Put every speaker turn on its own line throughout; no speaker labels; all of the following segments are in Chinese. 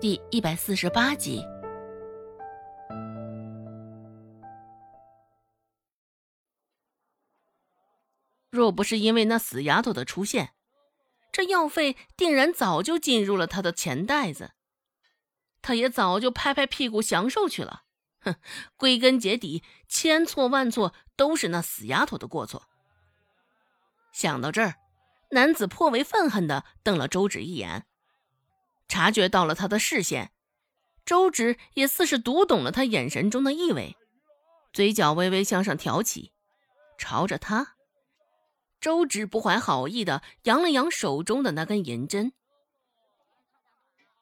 第一百四十八集。若不是因为那死丫头的出现，这药费定然早就进入了他的钱袋子，他也早就拍拍屁股享受去了。哼，归根结底，千错万错都是那死丫头的过错。想到这儿，男子颇为愤恨的瞪了周芷一眼，察觉到了他的视线，周芷也似是读懂了他眼神中的意味，嘴角微微向上挑起，朝着他。周芷不怀好意的扬了扬手中的那根银针，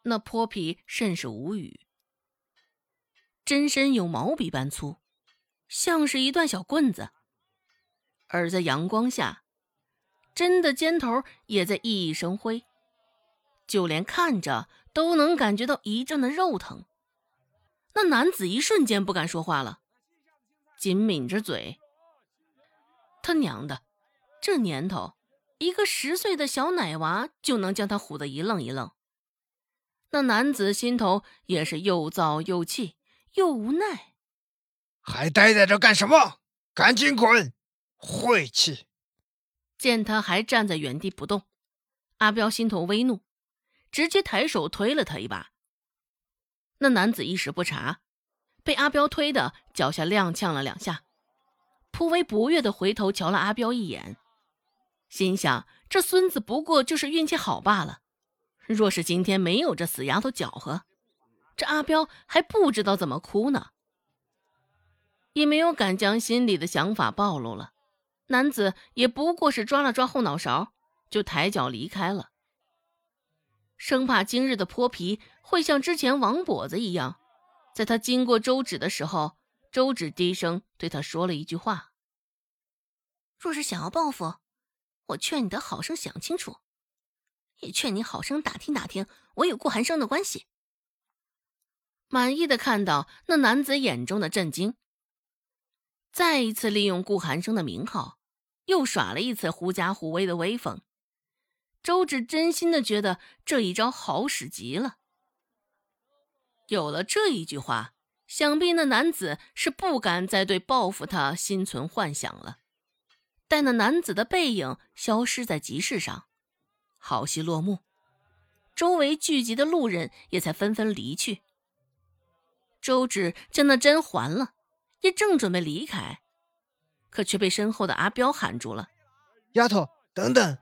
那泼皮甚是无语。针身有毛笔般粗，像是一段小棍子，而在阳光下，针的尖头也在熠熠生辉，就连看着都能感觉到一阵的肉疼。那男子一瞬间不敢说话了，紧抿着嘴。他娘的！这年头，一个十岁的小奶娃就能将他唬得一愣一愣。那男子心头也是又躁又气又无奈，
还待在这干什么？赶紧滚！晦气！
见他还站在原地不动，阿彪心头微怒，直接抬手推了他一把。那男子一时不察，被阿彪推的脚下踉跄了两下，颇为不悦的回头瞧了阿彪一眼。心想：这孙子不过就是运气好罢了。若是今天没有这死丫头搅和，这阿彪还不知道怎么哭呢。也没有敢将心里的想法暴露了。男子也不过是抓了抓后脑勺，就抬脚离开了，生怕今日的泼皮会像之前王跛子一样，在他经过周芷的时候，周芷低声对他说了一句话：“
若是想要报复。”我劝你得好生想清楚，也劝你好生打听打听我与顾寒生的关系。
满意的看到那男子眼中的震惊，再一次利用顾寒生的名号，又耍了一次狐假虎威的威风。周芷真心的觉得这一招好使极了。有了这一句话，想必那男子是不敢再对报复他心存幻想了。待那男子的背影消失在集市上，好戏落幕，周围聚集的路人也才纷纷离去。周芷将那针还了，也正准备离开，可却被身后的阿彪喊住了：“
丫头，等等！”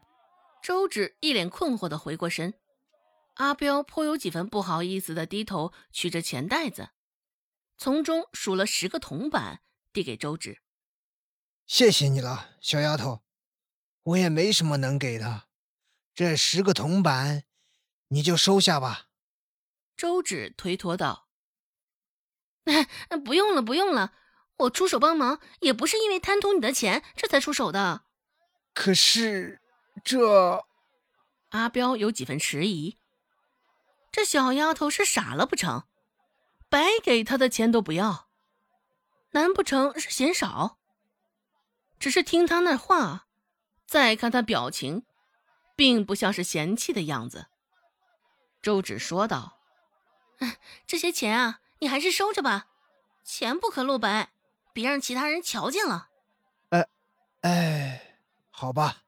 周芷一脸困惑的回过身，阿彪颇有几分不好意思的低头取着钱袋子，从中数了十个铜板，递给周芷。
谢谢你了，小丫头，我也没什么能给的，这十个铜板，你就收下吧。
周芷推脱道：“
不用了，不用了，我出手帮忙也不是因为贪图你的钱，这才出手的。”
可是这……
阿彪有几分迟疑，这小丫头是傻了不成？白给她的钱都不要，难不成是嫌少？只是听他那话，再看他表情，并不像是嫌弃的样子。周芷说道：“
这些钱啊，你还是收着吧，钱不可露白，别让其他人瞧见了。”
哎，哎，好吧。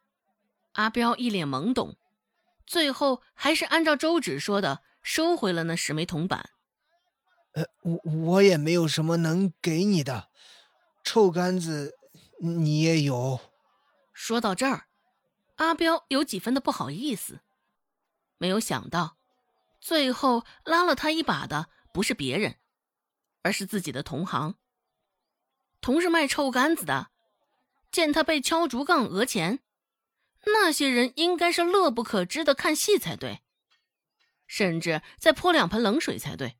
阿彪一脸懵懂，最后还是按照周芷说的，收回了那十枚铜板。
呃，我我也没有什么能给你的，臭干子。你也有。
说到这儿，阿彪有几分的不好意思。没有想到，最后拉了他一把的不是别人，而是自己的同行。同是卖臭干子的，见他被敲竹杠讹钱，那些人应该是乐不可支的看戏才对，甚至再泼两盆冷水才对。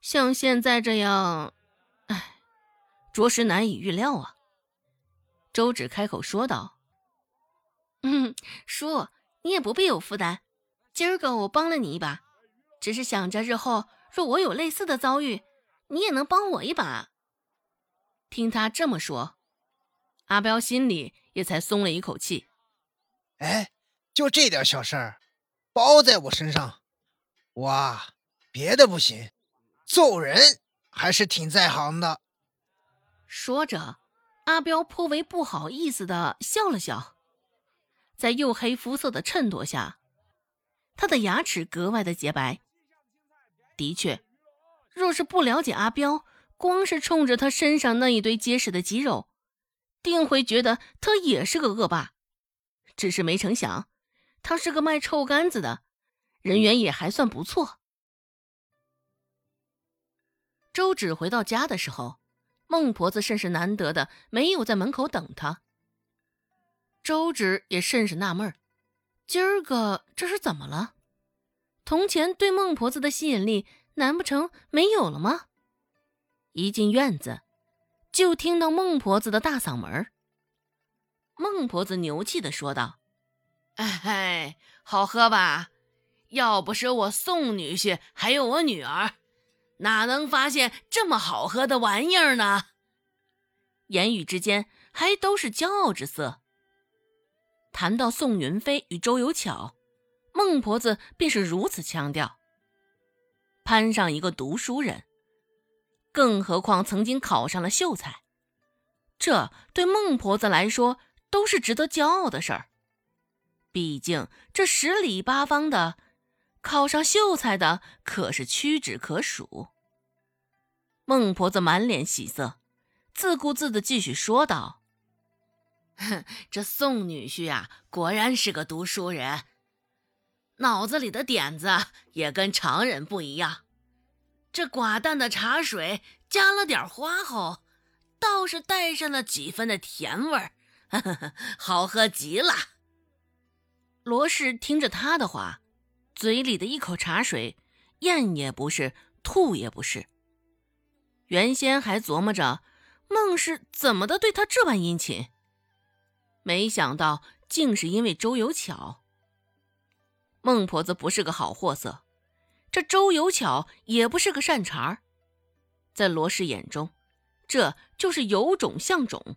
像现在这样，唉，着实难以预料啊。周芷开口说道：“
嗯，叔，你也不必有负担。今儿个我帮了你一把，只是想着日后若我有类似的遭遇，你也能帮我一把。”
听他这么说，阿彪心里也才松了一口气。
哎，就这点小事儿，包在我身上，我别的不行，揍人还是挺在行的。
说着，阿彪颇为不好意思的笑了笑，在黝黑肤色的衬托下，他的牙齿格外的洁白。的确，若是不了解阿彪，光是冲着他身上那一堆结实的肌肉，定会觉得他也是个恶霸。只是没成想，他是个卖臭干子的，人缘也还算不错。周芷回到家的时候，孟婆子甚是难得的没有在门口等他。周芷也甚是纳闷儿，今儿个这是怎么了？铜钱对孟婆子的吸引力，难不成没有了吗？一进院子，就听到孟婆子的大嗓门。孟婆子牛气的说道：“
哎，好喝吧？要不是我宋女婿还有我女儿。”哪能发现这么好喝的玩意儿呢？
言语之间还都是骄傲之色。谈到宋云飞与周有巧，孟婆子便是如此腔调。攀上一个读书人，更何况曾经考上了秀才，这对孟婆子来说都是值得骄傲的事儿。毕竟这十里八方的。考上秀才的可是屈指可数。孟婆子满脸喜色，自顾自的继续说道：“
哼，这宋女婿啊，果然是个读书人，脑子里的点子也跟常人不一样。这寡淡的茶水加了点花后，倒是带上了几分的甜味儿，好喝极了。”
罗氏听着他的话。嘴里的一口茶水，咽也不是，吐也不是。原先还琢磨着孟氏怎么的对他这般殷勤，没想到竟是因为周有巧。孟婆子不是个好货色，这周有巧也不是个善茬儿，在罗氏眼中，这就是有种像种。